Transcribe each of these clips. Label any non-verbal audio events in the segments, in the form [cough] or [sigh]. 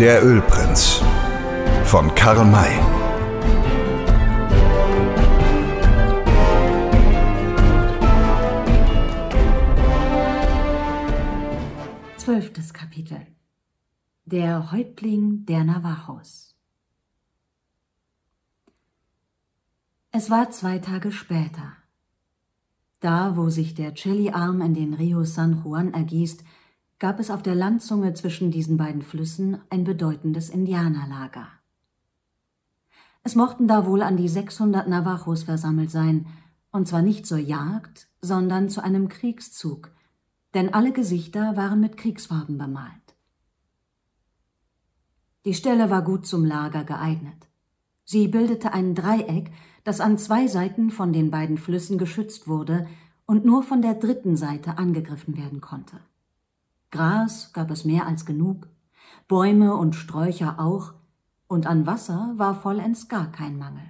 Der Ölprinz von Karl May. Zwölftes Kapitel Der Häuptling der Navajos Es war zwei Tage später. Da, wo sich der Cheli-Arm in den Rio San Juan ergießt, gab es auf der Landzunge zwischen diesen beiden Flüssen ein bedeutendes Indianerlager. Es mochten da wohl an die 600 Navajos versammelt sein, und zwar nicht zur Jagd, sondern zu einem Kriegszug, denn alle Gesichter waren mit Kriegsfarben bemalt. Die Stelle war gut zum Lager geeignet. Sie bildete ein Dreieck, das an zwei Seiten von den beiden Flüssen geschützt wurde und nur von der dritten Seite angegriffen werden konnte. Gras gab es mehr als genug, Bäume und Sträucher auch, und an Wasser war vollends gar kein Mangel.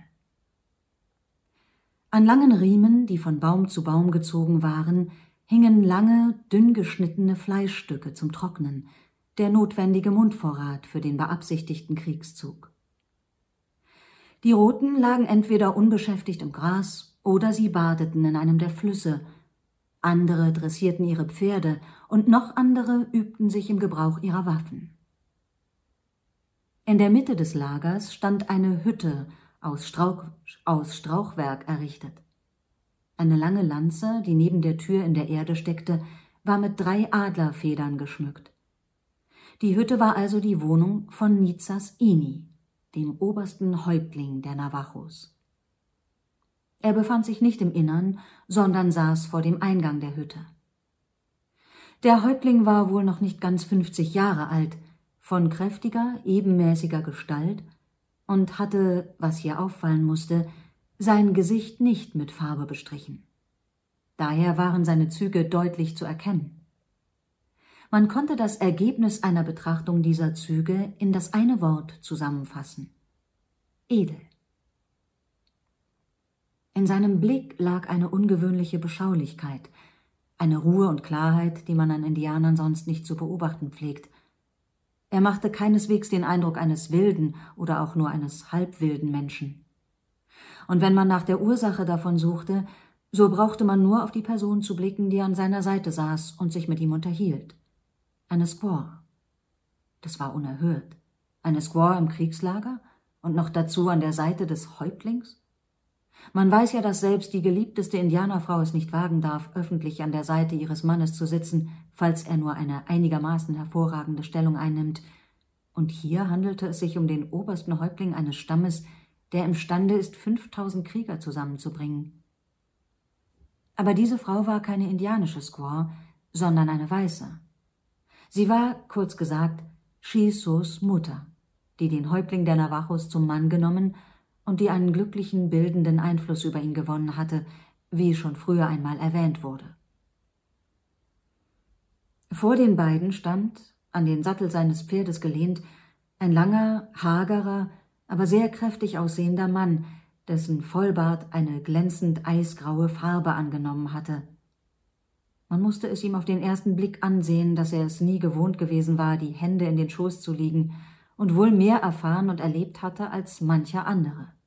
An langen Riemen, die von Baum zu Baum gezogen waren, hingen lange, dünn geschnittene Fleischstücke zum Trocknen, der notwendige Mundvorrat für den beabsichtigten Kriegszug. Die Roten lagen entweder unbeschäftigt im Gras oder sie badeten in einem der Flüsse, andere dressierten ihre Pferde und noch andere übten sich im Gebrauch ihrer Waffen. In der Mitte des Lagers stand eine Hütte aus, Strauch, aus Strauchwerk errichtet. Eine lange Lanze, die neben der Tür in der Erde steckte, war mit drei Adlerfedern geschmückt. Die Hütte war also die Wohnung von Nizas Ini, dem obersten Häuptling der Navajos. Er befand sich nicht im Innern, sondern saß vor dem Eingang der Hütte. Der Häuptling war wohl noch nicht ganz fünfzig Jahre alt, von kräftiger, ebenmäßiger Gestalt und hatte, was hier auffallen musste, sein Gesicht nicht mit Farbe bestrichen. Daher waren seine Züge deutlich zu erkennen. Man konnte das Ergebnis einer Betrachtung dieser Züge in das eine Wort zusammenfassen. Edel. In seinem Blick lag eine ungewöhnliche Beschaulichkeit, eine Ruhe und Klarheit, die man an Indianern sonst nicht zu beobachten pflegt. Er machte keineswegs den Eindruck eines wilden oder auch nur eines halbwilden Menschen. Und wenn man nach der Ursache davon suchte, so brauchte man nur auf die Person zu blicken, die an seiner Seite saß und sich mit ihm unterhielt. Eine Squaw. Das war unerhört. Eine Squaw im Kriegslager und noch dazu an der Seite des Häuptlings? Man weiß ja, dass selbst die geliebteste Indianerfrau es nicht wagen darf, öffentlich an der Seite ihres Mannes zu sitzen, falls er nur eine einigermaßen hervorragende Stellung einnimmt. Und hier handelte es sich um den obersten Häuptling eines Stammes, der imstande ist, fünftausend Krieger zusammenzubringen. Aber diese Frau war keine indianische Squaw, sondern eine Weiße. Sie war, kurz gesagt, Shisos Mutter, die den Häuptling der Navajos zum Mann genommen und die einen glücklichen, bildenden Einfluss über ihn gewonnen hatte, wie schon früher einmal erwähnt wurde. Vor den beiden stand, an den Sattel seines Pferdes gelehnt, ein langer, hagerer, aber sehr kräftig aussehender Mann, dessen Vollbart eine glänzend eisgraue Farbe angenommen hatte. Man musste es ihm auf den ersten Blick ansehen, dass er es nie gewohnt gewesen war, die Hände in den Schoß zu liegen und wohl mehr erfahren und erlebt hatte als mancher andere.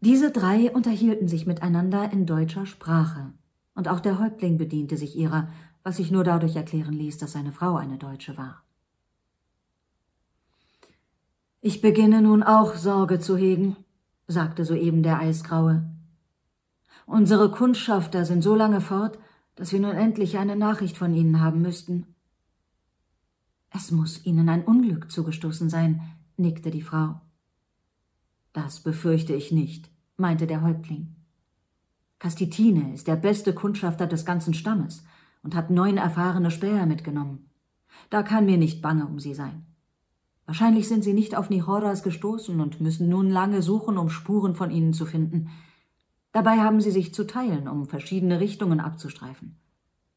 Diese drei unterhielten sich miteinander in deutscher Sprache, und auch der Häuptling bediente sich ihrer, was sich nur dadurch erklären ließ, dass seine Frau eine Deutsche war. Ich beginne nun auch Sorge zu hegen, sagte soeben der Eisgraue. Unsere Kundschafter sind so lange fort, dass wir nun endlich eine Nachricht von ihnen haben müssten. Es muss ihnen ein Unglück zugestoßen sein, nickte die Frau. Das befürchte ich nicht, meinte der Häuptling. Castitine ist der beste Kundschafter des ganzen Stammes und hat neun erfahrene Späher mitgenommen. Da kann mir nicht bange um sie sein. Wahrscheinlich sind sie nicht auf Nihoras gestoßen und müssen nun lange suchen, um Spuren von ihnen zu finden. Dabei haben sie sich zu teilen, um verschiedene Richtungen abzustreifen.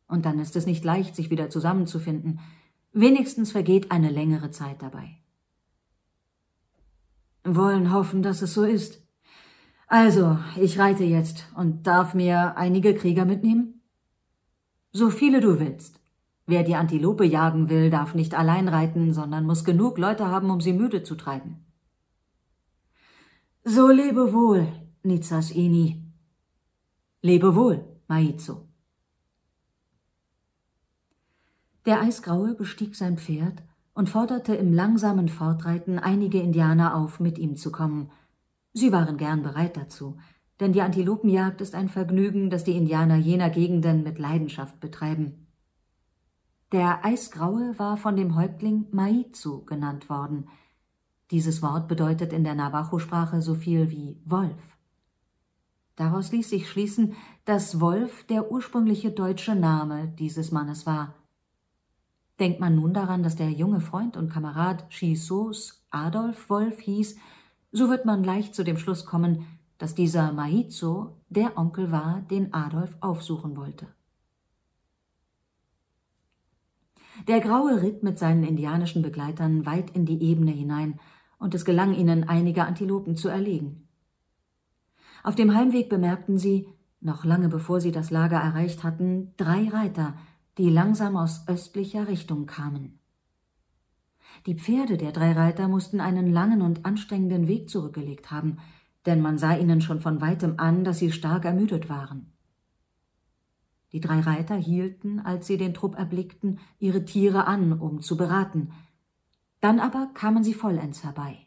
Und dann ist es nicht leicht, sich wieder zusammenzufinden. Wenigstens vergeht eine längere Zeit dabei. Wollen hoffen, dass es so ist. Also, ich reite jetzt und darf mir einige Krieger mitnehmen? So viele du willst. Wer die Antilope jagen will, darf nicht allein reiten, sondern muss genug Leute haben, um sie müde zu treiben. So lebe wohl, Nizas Ini. Lebe wohl, Maizo. Der Eisgraue bestieg sein Pferd und forderte im langsamen Fortreiten einige Indianer auf, mit ihm zu kommen. Sie waren gern bereit dazu, denn die Antilopenjagd ist ein Vergnügen, das die Indianer jener Gegenden mit Leidenschaft betreiben. Der Eisgraue war von dem Häuptling Maizu genannt worden – dieses Wort bedeutet in der Navajo-Sprache so viel wie Wolf. Daraus ließ sich schließen, dass Wolf der ursprüngliche deutsche Name dieses Mannes war. Denkt man nun daran, dass der junge Freund und Kamerad Chisos Adolf Wolf hieß, so wird man leicht zu dem Schluss kommen, dass dieser Maizo der Onkel war, den Adolf aufsuchen wollte. Der Graue ritt mit seinen indianischen Begleitern weit in die Ebene hinein und es gelang ihnen, einige Antilopen zu erlegen. Auf dem Heimweg bemerkten sie, noch lange bevor sie das Lager erreicht hatten, drei Reiter, die langsam aus östlicher Richtung kamen. Die Pferde der drei Reiter mussten einen langen und anstrengenden Weg zurückgelegt haben, denn man sah ihnen schon von weitem an, dass sie stark ermüdet waren. Die drei Reiter hielten, als sie den Trupp erblickten, ihre Tiere an, um zu beraten, dann aber kamen sie vollends herbei.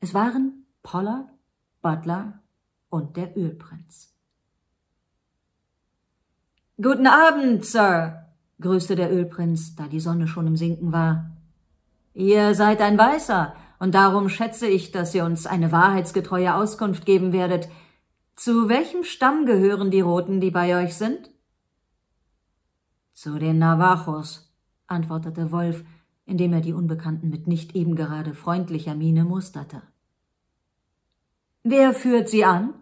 Es waren Pollard, Butler und der Ölprinz. Guten Abend, Sir, grüßte der Ölprinz, da die Sonne schon im Sinken war. Ihr seid ein Weißer, und darum schätze ich, dass ihr uns eine wahrheitsgetreue Auskunft geben werdet. Zu welchem Stamm gehören die Roten, die bei euch sind? Zu den Navajos, antwortete Wolf, indem er die Unbekannten mit nicht eben gerade freundlicher Miene musterte. Wer führt sie an?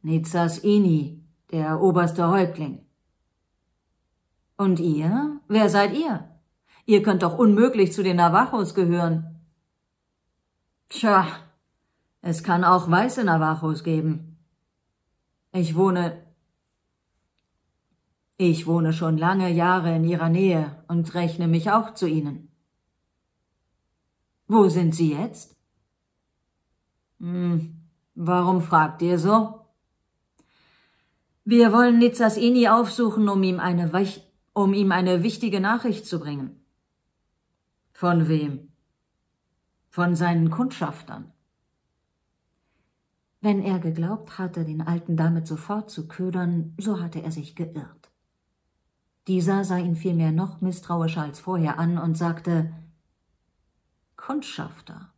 Nizas Ini, der oberste Häuptling. Und ihr? Wer seid ihr? Ihr könnt doch unmöglich zu den Navajos gehören. Tja, es kann auch weiße Navajos geben. Ich wohne ich wohne schon lange Jahre in Ihrer Nähe und rechne mich auch zu Ihnen. Wo sind Sie jetzt? Hm, warum fragt ihr so? Wir wollen Nizas Ini aufsuchen, um ihm eine, um ihm eine wichtige Nachricht zu bringen. Von wem? Von seinen Kundschaftern. Wenn er geglaubt hatte, den Alten damit sofort zu ködern, so hatte er sich geirrt. Dieser sah ihn vielmehr noch misstrauischer als vorher an und sagte Kundschafter.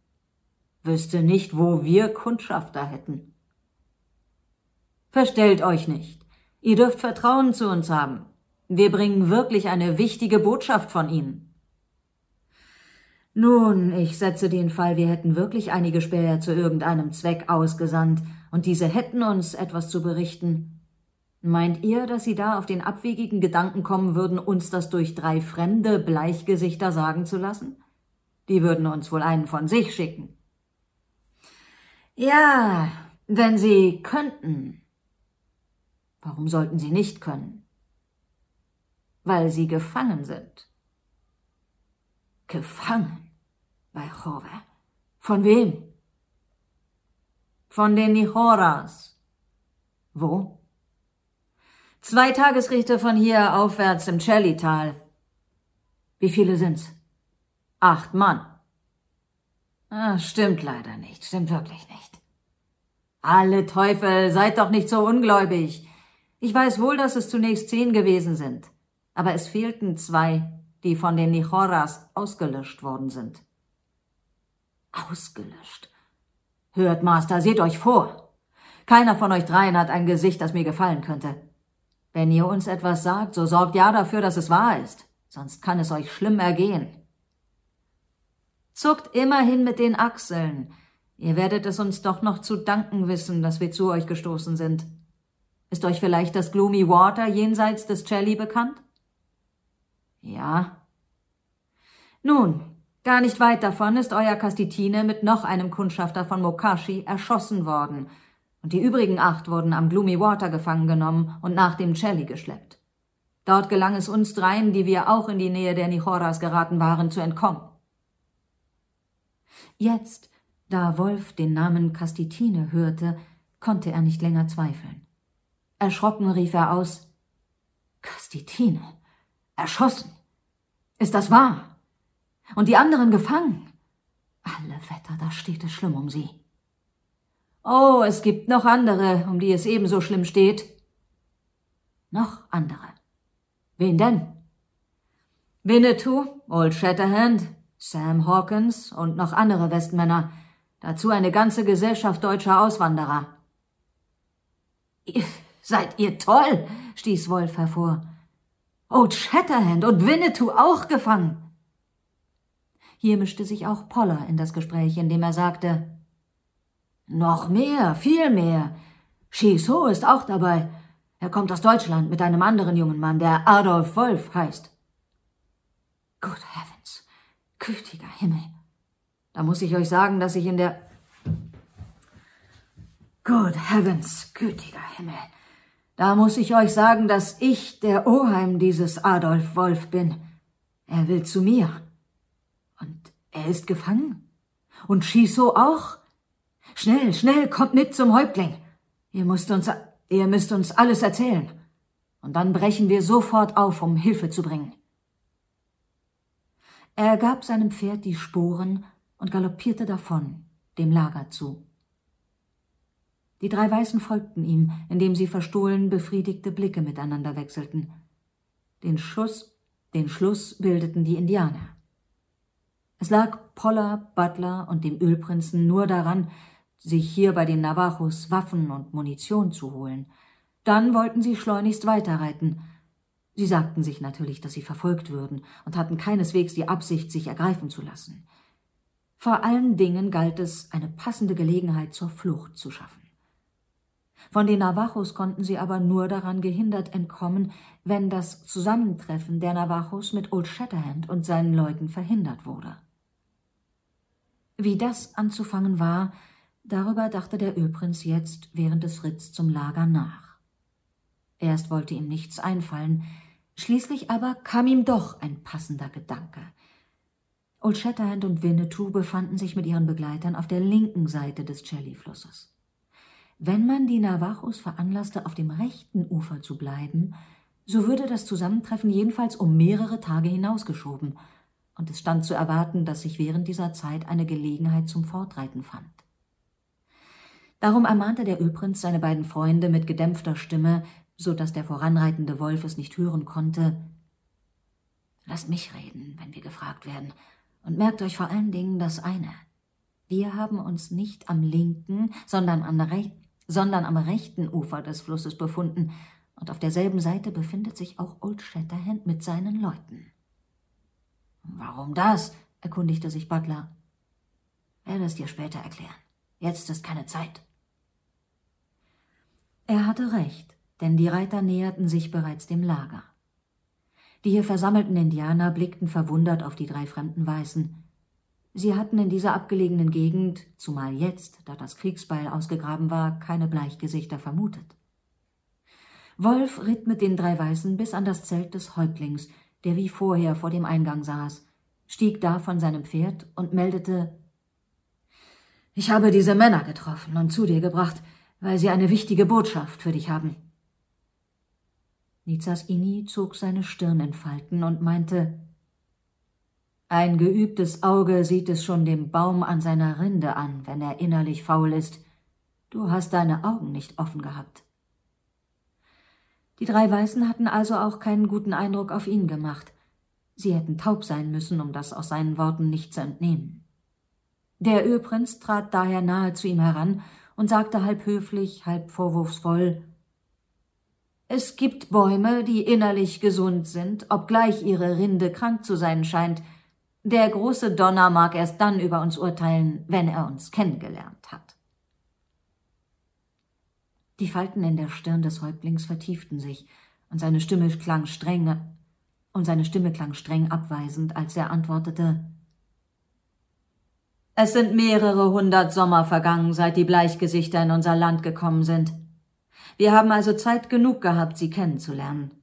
Wüsste nicht, wo wir Kundschafter hätten. Verstellt euch nicht. Ihr dürft Vertrauen zu uns haben. Wir bringen wirklich eine wichtige Botschaft von Ihnen. Nun, ich setze den Fall, wir hätten wirklich einige Späher zu irgendeinem Zweck ausgesandt, und diese hätten uns etwas zu berichten, Meint ihr, dass Sie da auf den abwegigen Gedanken kommen würden, uns das durch drei fremde Bleichgesichter sagen zu lassen? Die würden uns wohl einen von sich schicken. Ja, wenn Sie könnten. Warum sollten Sie nicht können? Weil Sie gefangen sind. Gefangen? Bei Jove. Von wem? Von den Nichoras. Wo? Zwei Tagesrichter von hier aufwärts im Cellital. Wie viele sind's? Acht Mann. Ah, stimmt leider nicht, stimmt wirklich nicht. Alle Teufel, seid doch nicht so ungläubig. Ich weiß wohl, dass es zunächst zehn gewesen sind, aber es fehlten zwei, die von den Nichoras ausgelöscht worden sind. Ausgelöscht? Hört, Master, seht euch vor. Keiner von euch dreien hat ein Gesicht, das mir gefallen könnte. Wenn ihr uns etwas sagt, so sorgt ja dafür, dass es wahr ist, sonst kann es euch schlimm ergehen. Zuckt immerhin mit den Achseln. Ihr werdet es uns doch noch zu danken wissen, dass wir zu euch gestoßen sind. Ist euch vielleicht das Gloomy Water jenseits des Jelly bekannt? Ja. Nun, gar nicht weit davon ist euer Kastitine mit noch einem Kundschafter von Mokashi erschossen worden und die übrigen acht wurden am Gloomy Water gefangen genommen und nach dem Celly geschleppt. Dort gelang es uns dreien, die wir auch in die Nähe der Nichoras geraten waren, zu entkommen. Jetzt, da Wolf den Namen Kastitine hörte, konnte er nicht länger zweifeln. Erschrocken rief er aus Kastitine. Erschossen. Ist das wahr? Und die anderen gefangen? Alle Wetter, da steht es schlimm um sie. Oh, es gibt noch andere, um die es ebenso schlimm steht. Noch andere. Wen denn? Winnetou, Old Shatterhand, Sam Hawkins und noch andere Westmänner, dazu eine ganze Gesellschaft deutscher Auswanderer. Ihr, seid ihr toll, stieß Wolf hervor. Old Shatterhand und Winnetou auch gefangen. Hier mischte sich auch Poller in das Gespräch, indem er sagte Noch mehr, viel mehr. Shiso ist auch dabei. Er kommt aus Deutschland mit einem anderen jungen Mann, der Adolf Wolf heißt. Good heavens, gütiger Himmel. Da muss ich euch sagen, dass ich in der Good heavens, gütiger Himmel. Da muss ich euch sagen, dass ich der Oheim dieses Adolf Wolf bin. Er will zu mir. Und er ist gefangen. Und Shiso auch. Schnell, schnell, kommt mit zum Häuptling. Ihr müsst uns, ihr müsst uns alles erzählen. Und dann brechen wir sofort auf, um Hilfe zu bringen. Er gab seinem Pferd die Sporen und galoppierte davon, dem Lager zu. Die drei Weißen folgten ihm, indem sie verstohlen befriedigte Blicke miteinander wechselten. Den Schuss, den Schluss bildeten die Indianer. Es lag Poller, Butler und dem Ölprinzen nur daran, sich hier bei den Navajos Waffen und Munition zu holen. Dann wollten sie schleunigst weiterreiten. Sie sagten sich natürlich, dass sie verfolgt würden und hatten keineswegs die Absicht, sich ergreifen zu lassen. Vor allen Dingen galt es, eine passende Gelegenheit zur Flucht zu schaffen. Von den Navajos konnten sie aber nur daran gehindert entkommen, wenn das Zusammentreffen der Navajos mit Old Shatterhand und seinen Leuten verhindert wurde. Wie das anzufangen war, darüber dachte der Ölprinz jetzt während des Ritts zum Lager nach. Erst wollte ihm nichts einfallen, schließlich aber kam ihm doch ein passender Gedanke. Old Shatterhand und Winnetou befanden sich mit ihren Begleitern auf der linken Seite des Chelly-Flusses. Wenn man die Navajos veranlasste, auf dem rechten Ufer zu bleiben, so würde das Zusammentreffen jedenfalls um mehrere Tage hinausgeschoben, und es stand zu erwarten, dass sich während dieser Zeit eine Gelegenheit zum Fortreiten fand. Darum ermahnte der Ölprinz seine beiden Freunde mit gedämpfter Stimme, so dass der voranreitende Wolf es nicht hören konnte. Lasst mich reden, wenn wir gefragt werden, und merkt euch vor allen Dingen das eine. Wir haben uns nicht am linken, sondern der rechten sondern am rechten Ufer des Flusses befunden, und auf derselben Seite befindet sich auch Old Shatterhand mit seinen Leuten. Warum das? erkundigte sich Butler. Werde es dir später erklären. Jetzt ist keine Zeit. Er hatte recht, denn die Reiter näherten sich bereits dem Lager. Die hier versammelten Indianer blickten verwundert auf die drei fremden Weißen. Sie hatten in dieser abgelegenen Gegend, zumal jetzt, da das Kriegsbeil ausgegraben war, keine Bleichgesichter vermutet. Wolf ritt mit den drei Weißen bis an das Zelt des Häuptlings, der wie vorher vor dem Eingang saß, stieg da von seinem Pferd und meldete Ich habe diese Männer getroffen und zu dir gebracht, weil sie eine wichtige Botschaft für dich haben. Nizas Ini zog seine Stirn in Falten und meinte ein geübtes Auge sieht es schon dem Baum an seiner Rinde an, wenn er innerlich faul ist. Du hast deine Augen nicht offen gehabt. Die drei Weißen hatten also auch keinen guten Eindruck auf ihn gemacht. Sie hätten taub sein müssen, um das aus seinen Worten nicht zu entnehmen. Der Ölprinz trat daher nahe zu ihm heran und sagte halb höflich, halb vorwurfsvoll Es gibt Bäume, die innerlich gesund sind, obgleich ihre Rinde krank zu sein scheint, der große Donner mag erst dann über uns urteilen, wenn er uns kennengelernt hat. Die Falten in der Stirn des Häuptlings vertieften sich, und seine Stimme klang streng, und seine Stimme klang streng abweisend, als er antwortete Es sind mehrere hundert Sommer vergangen, seit die Bleichgesichter in unser Land gekommen sind. Wir haben also Zeit genug gehabt, sie kennenzulernen.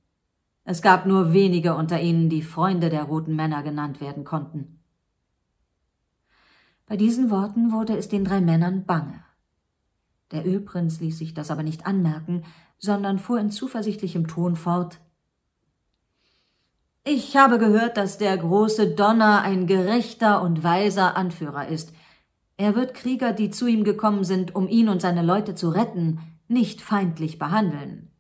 Es gab nur wenige unter ihnen, die Freunde der roten Männer genannt werden konnten. Bei diesen Worten wurde es den drei Männern bange. Der Ölprinz ließ sich das aber nicht anmerken, sondern fuhr in zuversichtlichem Ton fort Ich habe gehört, dass der große Donner ein gerechter und weiser Anführer ist. Er wird Krieger, die zu ihm gekommen sind, um ihn und seine Leute zu retten, nicht feindlich behandeln.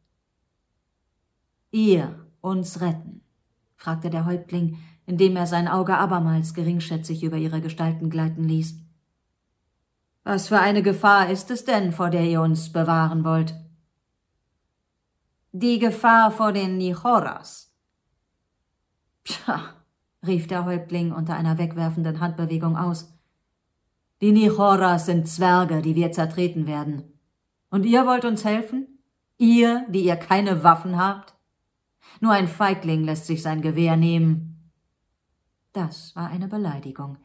Ihr uns retten? fragte der Häuptling, indem er sein Auge abermals geringschätzig über ihre Gestalten gleiten ließ. Was für eine Gefahr ist es denn, vor der ihr uns bewahren wollt? Die Gefahr vor den Nichoras. Pscha, rief der Häuptling unter einer wegwerfenden Handbewegung aus. Die Nichoras sind Zwerge, die wir zertreten werden. Und ihr wollt uns helfen? Ihr, die ihr keine Waffen habt? Nur ein Feigling lässt sich sein Gewehr nehmen. Das war eine Beleidigung.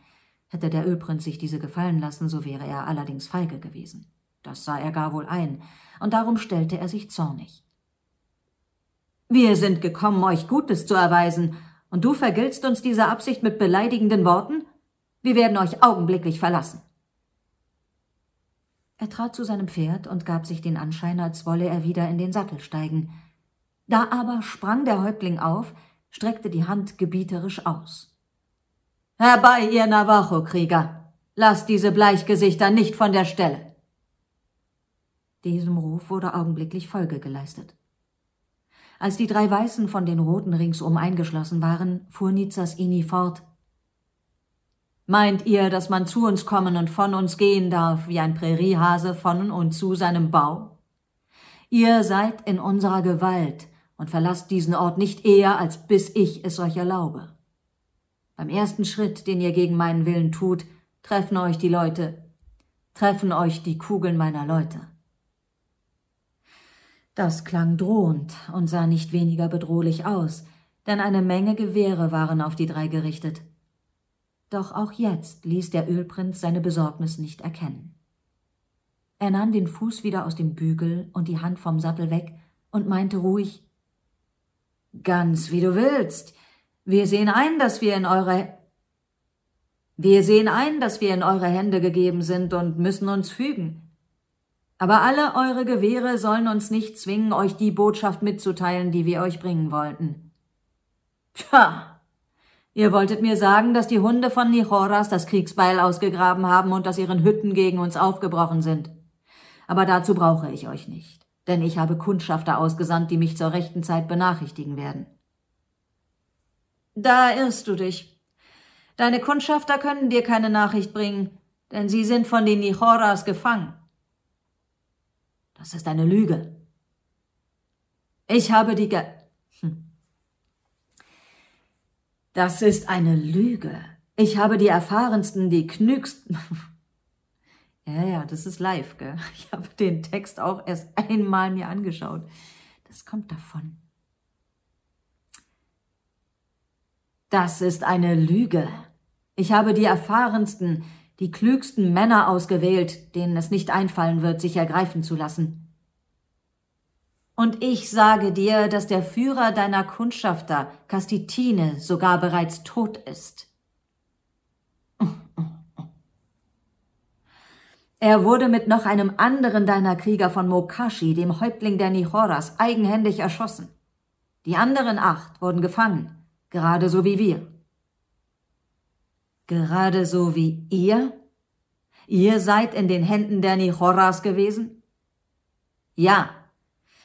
Hätte der Ölprinz sich diese gefallen lassen, so wäre er allerdings feige gewesen. Das sah er gar wohl ein, und darum stellte er sich zornig. Wir sind gekommen, euch Gutes zu erweisen, und du vergiltst uns diese Absicht mit beleidigenden Worten? Wir werden euch augenblicklich verlassen. Er trat zu seinem Pferd und gab sich den Anschein, als wolle er wieder in den Sattel steigen. Da aber sprang der Häuptling auf, streckte die Hand gebieterisch aus. Herbei, ihr Navajo-Krieger! Lasst diese Bleichgesichter nicht von der Stelle! Diesem Ruf wurde augenblicklich Folge geleistet. Als die drei Weißen von den Roten ringsum eingeschlossen waren, fuhr Nizas Ini fort. Meint ihr, dass man zu uns kommen und von uns gehen darf, wie ein Präriehase von und zu seinem Bau? Ihr seid in unserer Gewalt, und verlasst diesen Ort nicht eher, als bis ich es euch erlaube. Beim ersten Schritt, den ihr gegen meinen Willen tut, treffen euch die Leute, treffen euch die Kugeln meiner Leute. Das klang drohend und sah nicht weniger bedrohlich aus, denn eine Menge Gewehre waren auf die drei gerichtet. Doch auch jetzt ließ der Ölprinz seine Besorgnis nicht erkennen. Er nahm den Fuß wieder aus dem Bügel und die Hand vom Sattel weg und meinte ruhig Ganz wie du willst. Wir sehen ein, dass wir in eure wir sehen ein, dass wir in eure Hände gegeben sind und müssen uns fügen. Aber alle eure Gewehre sollen uns nicht zwingen, euch die Botschaft mitzuteilen, die wir euch bringen wollten. Tja, ihr wolltet mir sagen, dass die Hunde von Nichoras das Kriegsbeil ausgegraben haben und aus ihren Hütten gegen uns aufgebrochen sind. Aber dazu brauche ich euch nicht denn ich habe Kundschafter ausgesandt, die mich zur rechten Zeit benachrichtigen werden. Da irrst du dich. Deine Kundschafter können dir keine Nachricht bringen, denn sie sind von den Nichoras gefangen. Das ist eine Lüge. Ich habe die Ge hm. Das ist eine Lüge. Ich habe die erfahrensten, die knügsten. [laughs] Ja, ja, das ist live, gell? [laughs] Ich habe den Text auch erst einmal mir angeschaut. Das kommt davon. Das ist eine Lüge. Ich habe die erfahrensten, die klügsten Männer ausgewählt, denen es nicht einfallen wird, sich ergreifen zu lassen. Und ich sage dir, dass der Führer deiner Kundschafter, Kastitine, sogar bereits tot ist. Er wurde mit noch einem anderen deiner Krieger von Mokashi, dem Häuptling der Nichoras, eigenhändig erschossen. Die anderen acht wurden gefangen, gerade so wie wir. Gerade so wie ihr? Ihr seid in den Händen der Nichoras gewesen? Ja.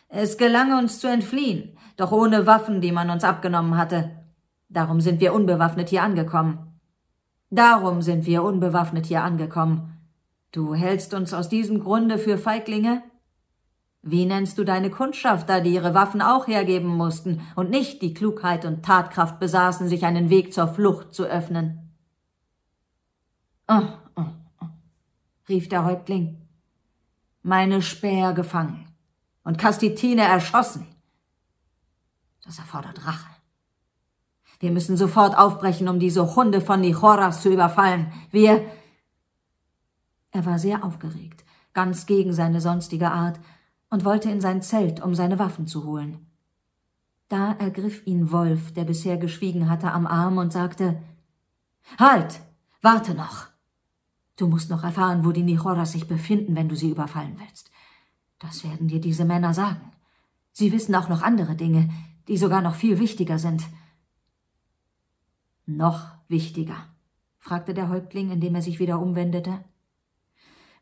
Es gelang uns zu entfliehen, doch ohne Waffen, die man uns abgenommen hatte. Darum sind wir unbewaffnet hier angekommen. Darum sind wir unbewaffnet hier angekommen Du hältst uns aus diesem Grunde für Feiglinge? Wie nennst du deine Kundschafter, die ihre Waffen auch hergeben mussten und nicht die Klugheit und Tatkraft besaßen, sich einen Weg zur Flucht zu öffnen? Oh, oh, oh, rief der Häuptling. Meine Späher gefangen und Kastitine erschossen. Das erfordert Rache. Wir müssen sofort aufbrechen, um diese Hunde von Nichoras zu überfallen. Wir er war sehr aufgeregt, ganz gegen seine sonstige Art, und wollte in sein Zelt, um seine Waffen zu holen. Da ergriff ihn Wolf, der bisher geschwiegen hatte, am Arm und sagte Halt. Warte noch. Du musst noch erfahren, wo die Nichoras sich befinden, wenn du sie überfallen willst. Das werden dir diese Männer sagen. Sie wissen auch noch andere Dinge, die sogar noch viel wichtiger sind. Noch wichtiger? fragte der Häuptling, indem er sich wieder umwendete.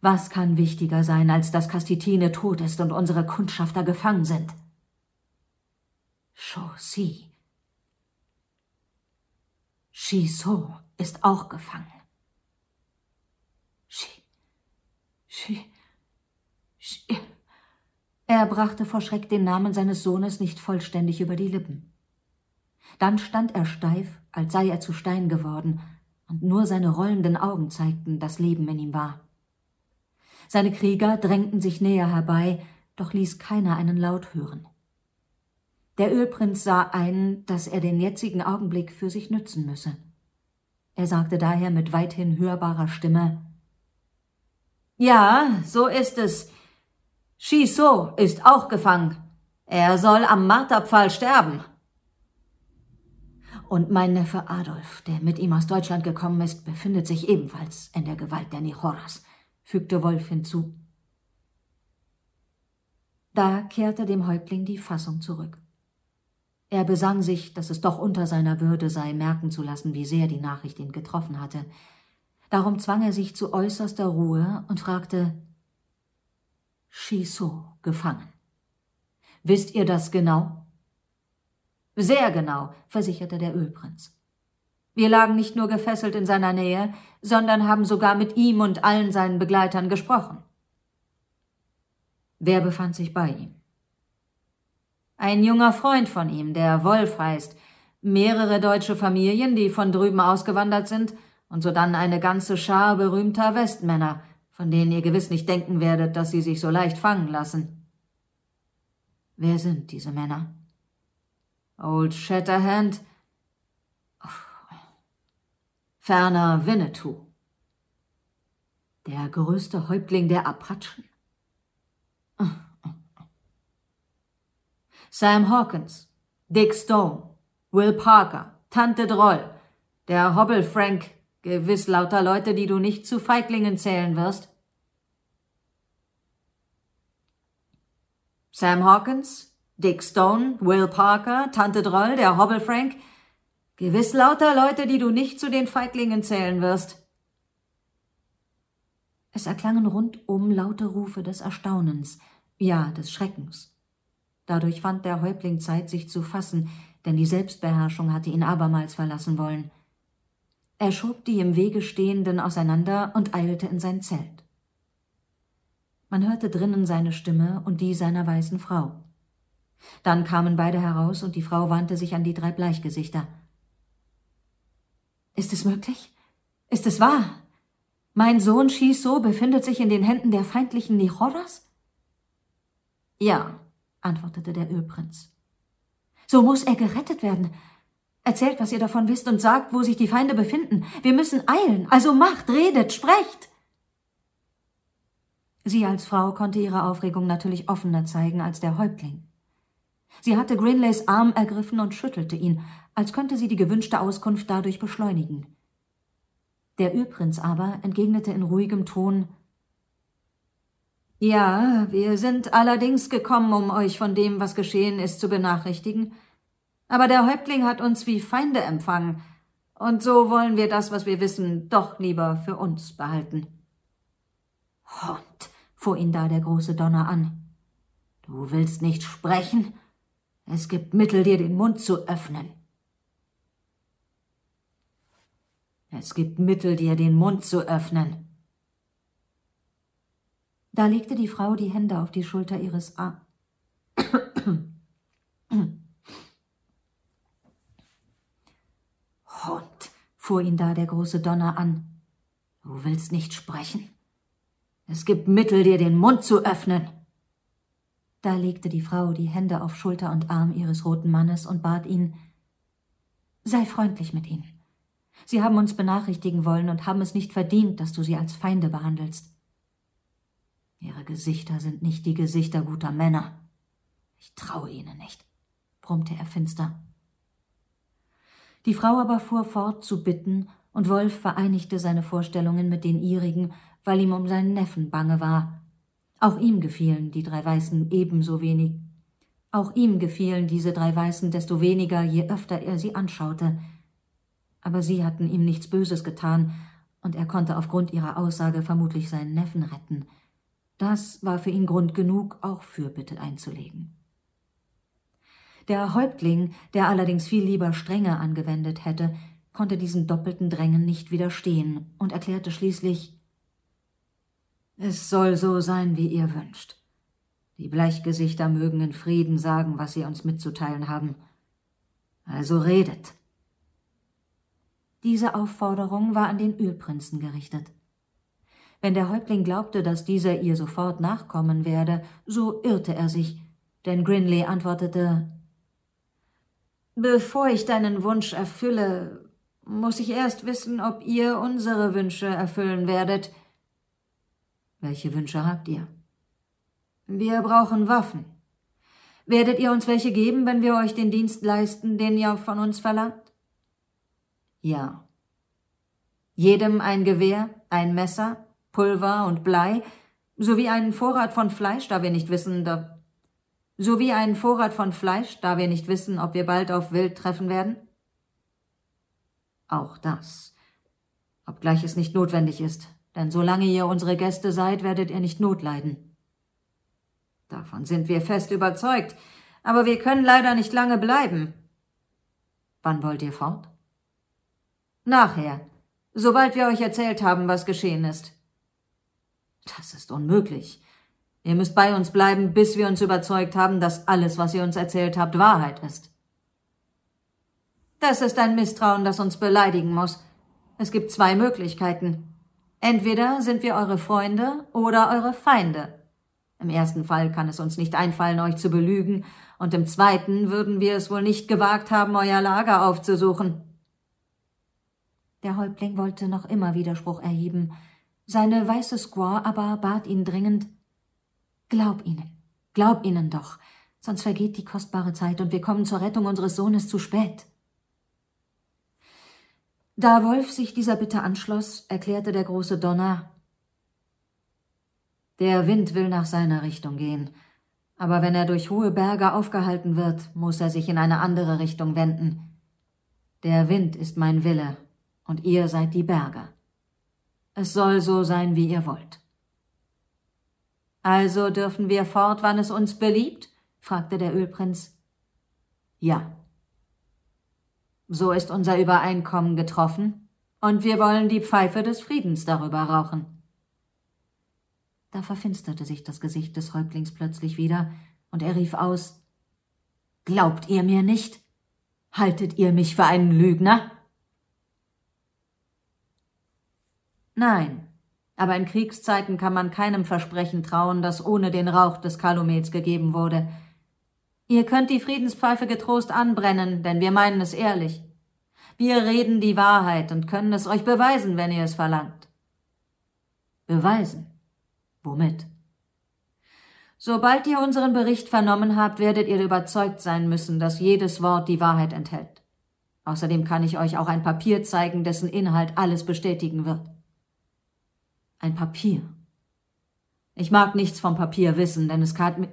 Was kann wichtiger sein, als dass Kastitine tot ist und unsere Kundschafter gefangen sind? Chaussy. Shiso ist auch gefangen. Shi, Shi, Shi. Er brachte vor Schreck den Namen seines Sohnes nicht vollständig über die Lippen. Dann stand er steif, als sei er zu Stein geworden, und nur seine rollenden Augen zeigten, dass Leben in ihm war. Seine Krieger drängten sich näher herbei, doch ließ keiner einen Laut hören. Der Ölprinz sah ein, dass er den jetzigen Augenblick für sich nützen müsse. Er sagte daher mit weithin hörbarer Stimme Ja, so ist es. Shiso ist auch gefangen. Er soll am Marterpfahl sterben. Und mein Neffe Adolf, der mit ihm aus Deutschland gekommen ist, befindet sich ebenfalls in der Gewalt der Nichoras, fügte Wolf hinzu. Da kehrte dem Häuptling die Fassung zurück. Er besann sich, dass es doch unter seiner Würde sei, merken zu lassen, wie sehr die Nachricht ihn getroffen hatte. Darum zwang er sich zu äußerster Ruhe und fragte Shiso gefangen. Wisst ihr das genau? Sehr genau, versicherte der Ölprinz. Wir lagen nicht nur gefesselt in seiner Nähe, sondern haben sogar mit ihm und allen seinen Begleitern gesprochen. Wer befand sich bei ihm? Ein junger Freund von ihm, der Wolf heißt, mehrere deutsche Familien, die von drüben ausgewandert sind, und sodann eine ganze Schar berühmter Westmänner, von denen ihr gewiss nicht denken werdet, dass sie sich so leicht fangen lassen. Wer sind diese Männer? Old Shatterhand, ferner Winnetou, der größte Häuptling der Apachen. [laughs] Sam Hawkins, Dick Stone, Will Parker, Tante Droll, der Hobble Frank, gewiss lauter Leute, die du nicht zu Feiglingen zählen wirst. Sam Hawkins, Dick Stone, Will Parker, Tante Droll, der Hobble Frank. Gewiss lauter Leute, die du nicht zu den Feiglingen zählen wirst. Es erklangen rundum laute Rufe des Erstaunens, ja des Schreckens. Dadurch fand der Häuptling Zeit, sich zu fassen, denn die Selbstbeherrschung hatte ihn abermals verlassen wollen. Er schob die im Wege Stehenden auseinander und eilte in sein Zelt. Man hörte drinnen seine Stimme und die seiner weißen Frau. Dann kamen beide heraus und die Frau wandte sich an die drei Bleichgesichter. Ist es möglich? Ist es wahr? Mein Sohn Shiso befindet sich in den Händen der feindlichen Nichoras? Ja, antwortete der Ölprinz. So muss er gerettet werden. Erzählt, was ihr davon wisst und sagt, wo sich die Feinde befinden. Wir müssen eilen. Also macht, redet, sprecht. Sie als Frau konnte ihre Aufregung natürlich offener zeigen als der Häuptling. Sie hatte Grinleys Arm ergriffen und schüttelte ihn, als könnte sie die gewünschte Auskunft dadurch beschleunigen. Der Ölprinz aber entgegnete in ruhigem Ton Ja, wir sind allerdings gekommen, um euch von dem, was geschehen ist, zu benachrichtigen. Aber der Häuptling hat uns wie Feinde empfangen, und so wollen wir das, was wir wissen, doch lieber für uns behalten. Hund, fuhr ihn da der große Donner an. Du willst nicht sprechen? Es gibt Mittel, dir den Mund zu öffnen. Es gibt Mittel, dir den Mund zu öffnen. Da legte die Frau die Hände auf die Schulter ihres A. Hund, fuhr ihn da der große Donner an. Du willst nicht sprechen? Es gibt Mittel, dir den Mund zu öffnen. Da legte die Frau die Hände auf Schulter und Arm ihres roten Mannes und bat ihn Sei freundlich mit ihnen. Sie haben uns benachrichtigen wollen und haben es nicht verdient, dass du sie als Feinde behandelst. Ihre Gesichter sind nicht die Gesichter guter Männer. Ich traue ihnen nicht. brummte er finster. Die Frau aber fuhr fort zu bitten, und Wolf vereinigte seine Vorstellungen mit den ihrigen, weil ihm um seinen Neffen bange war. Auch ihm gefielen die drei Weißen ebenso wenig. Auch ihm gefielen diese drei Weißen desto weniger, je öfter er sie anschaute. Aber sie hatten ihm nichts Böses getan, und er konnte aufgrund ihrer Aussage vermutlich seinen Neffen retten. Das war für ihn Grund genug, auch Fürbitte einzulegen. Der Häuptling, der allerdings viel lieber Strenge angewendet hätte, konnte diesem doppelten Drängen nicht widerstehen und erklärte schließlich Es soll so sein, wie ihr wünscht. Die Bleichgesichter mögen in Frieden sagen, was sie uns mitzuteilen haben. Also redet. Diese Aufforderung war an den Ölprinzen gerichtet. Wenn der Häuptling glaubte, dass dieser ihr sofort nachkommen werde, so irrte er sich, denn Grinley antwortete Bevor ich deinen Wunsch erfülle, muss ich erst wissen, ob ihr unsere Wünsche erfüllen werdet. Welche Wünsche habt ihr? Wir brauchen Waffen. Werdet ihr uns welche geben, wenn wir euch den Dienst leisten, den ihr von uns verlangt? Ja. Jedem ein Gewehr, ein Messer, Pulver und Blei, sowie einen Vorrat von Fleisch, da wir nicht wissen, da sowie einen Vorrat von Fleisch, da wir nicht wissen, ob wir bald auf Wild treffen werden? Auch das. Obgleich es nicht notwendig ist, denn solange ihr unsere Gäste seid, werdet ihr nicht Not leiden. Davon sind wir fest überzeugt, aber wir können leider nicht lange bleiben. Wann wollt ihr fort? Nachher, sobald wir euch erzählt haben, was geschehen ist. Das ist unmöglich. Ihr müsst bei uns bleiben, bis wir uns überzeugt haben, dass alles, was ihr uns erzählt habt, Wahrheit ist. Das ist ein Misstrauen, das uns beleidigen muss. Es gibt zwei Möglichkeiten. Entweder sind wir eure Freunde oder eure Feinde. Im ersten Fall kann es uns nicht einfallen, euch zu belügen, und im zweiten würden wir es wohl nicht gewagt haben, euer Lager aufzusuchen. Der Häuptling wollte noch immer Widerspruch erheben. Seine weiße Squaw aber bat ihn dringend Glaub ihnen, glaub ihnen doch, sonst vergeht die kostbare Zeit und wir kommen zur Rettung unseres Sohnes zu spät. Da Wolf sich dieser Bitte anschloss, erklärte der große Donner Der Wind will nach seiner Richtung gehen, aber wenn er durch hohe Berge aufgehalten wird, muss er sich in eine andere Richtung wenden. Der Wind ist mein Wille, und ihr seid die Berge. Es soll so sein, wie ihr wollt. Also dürfen wir fort, wann es uns beliebt? fragte der Ölprinz. Ja, so ist unser Übereinkommen getroffen, und wir wollen die Pfeife des Friedens darüber rauchen. Da verfinsterte sich das Gesicht des Häuptlings plötzlich wieder, und er rief aus Glaubt ihr mir nicht? Haltet ihr mich für einen Lügner? Nein, aber in Kriegszeiten kann man keinem Versprechen trauen, das ohne den Rauch des Kalumets gegeben wurde, Ihr könnt die Friedenspfeife getrost anbrennen, denn wir meinen es ehrlich. Wir reden die Wahrheit und können es euch beweisen, wenn ihr es verlangt. Beweisen? Womit? Sobald ihr unseren Bericht vernommen habt, werdet ihr überzeugt sein müssen, dass jedes Wort die Wahrheit enthält. Außerdem kann ich euch auch ein Papier zeigen, dessen Inhalt alles bestätigen wird. Ein Papier. Ich mag nichts vom Papier wissen, denn es kann.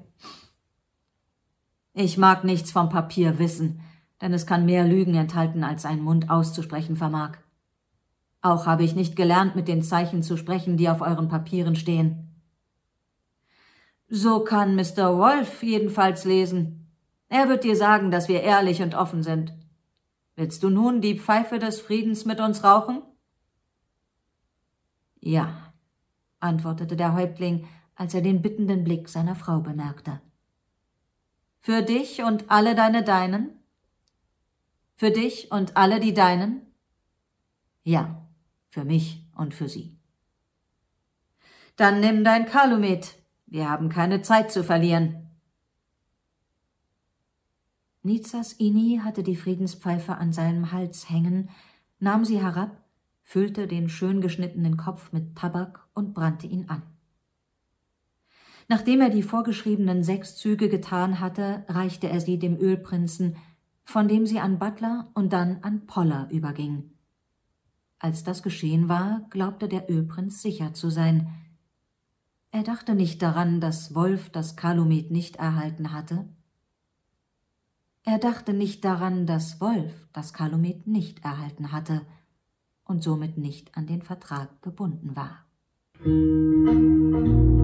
Ich mag nichts vom Papier wissen, denn es kann mehr Lügen enthalten, als ein Mund auszusprechen vermag. Auch habe ich nicht gelernt, mit den Zeichen zu sprechen, die auf euren Papieren stehen. So kann Mr. Wolf jedenfalls lesen. Er wird dir sagen, dass wir ehrlich und offen sind. Willst du nun die Pfeife des Friedens mit uns rauchen? Ja, antwortete der Häuptling, als er den bittenden Blick seiner Frau bemerkte. Für dich und alle deine Deinen? Für dich und alle die Deinen? Ja, für mich und für sie. Dann nimm dein Kalumet. Wir haben keine Zeit zu verlieren. Nizas Ini hatte die Friedenspfeife an seinem Hals hängen, nahm sie herab, füllte den schön geschnittenen Kopf mit Tabak und brannte ihn an. Nachdem er die vorgeschriebenen sechs Züge getan hatte, reichte er sie dem Ölprinzen, von dem sie an Butler und dann an Poller überging. Als das geschehen war, glaubte der Ölprinz sicher zu sein. Er dachte nicht daran, dass Wolf das Kalumet nicht erhalten hatte. Er dachte nicht daran, dass Wolf das Kalumet nicht erhalten hatte und somit nicht an den Vertrag gebunden war. thank you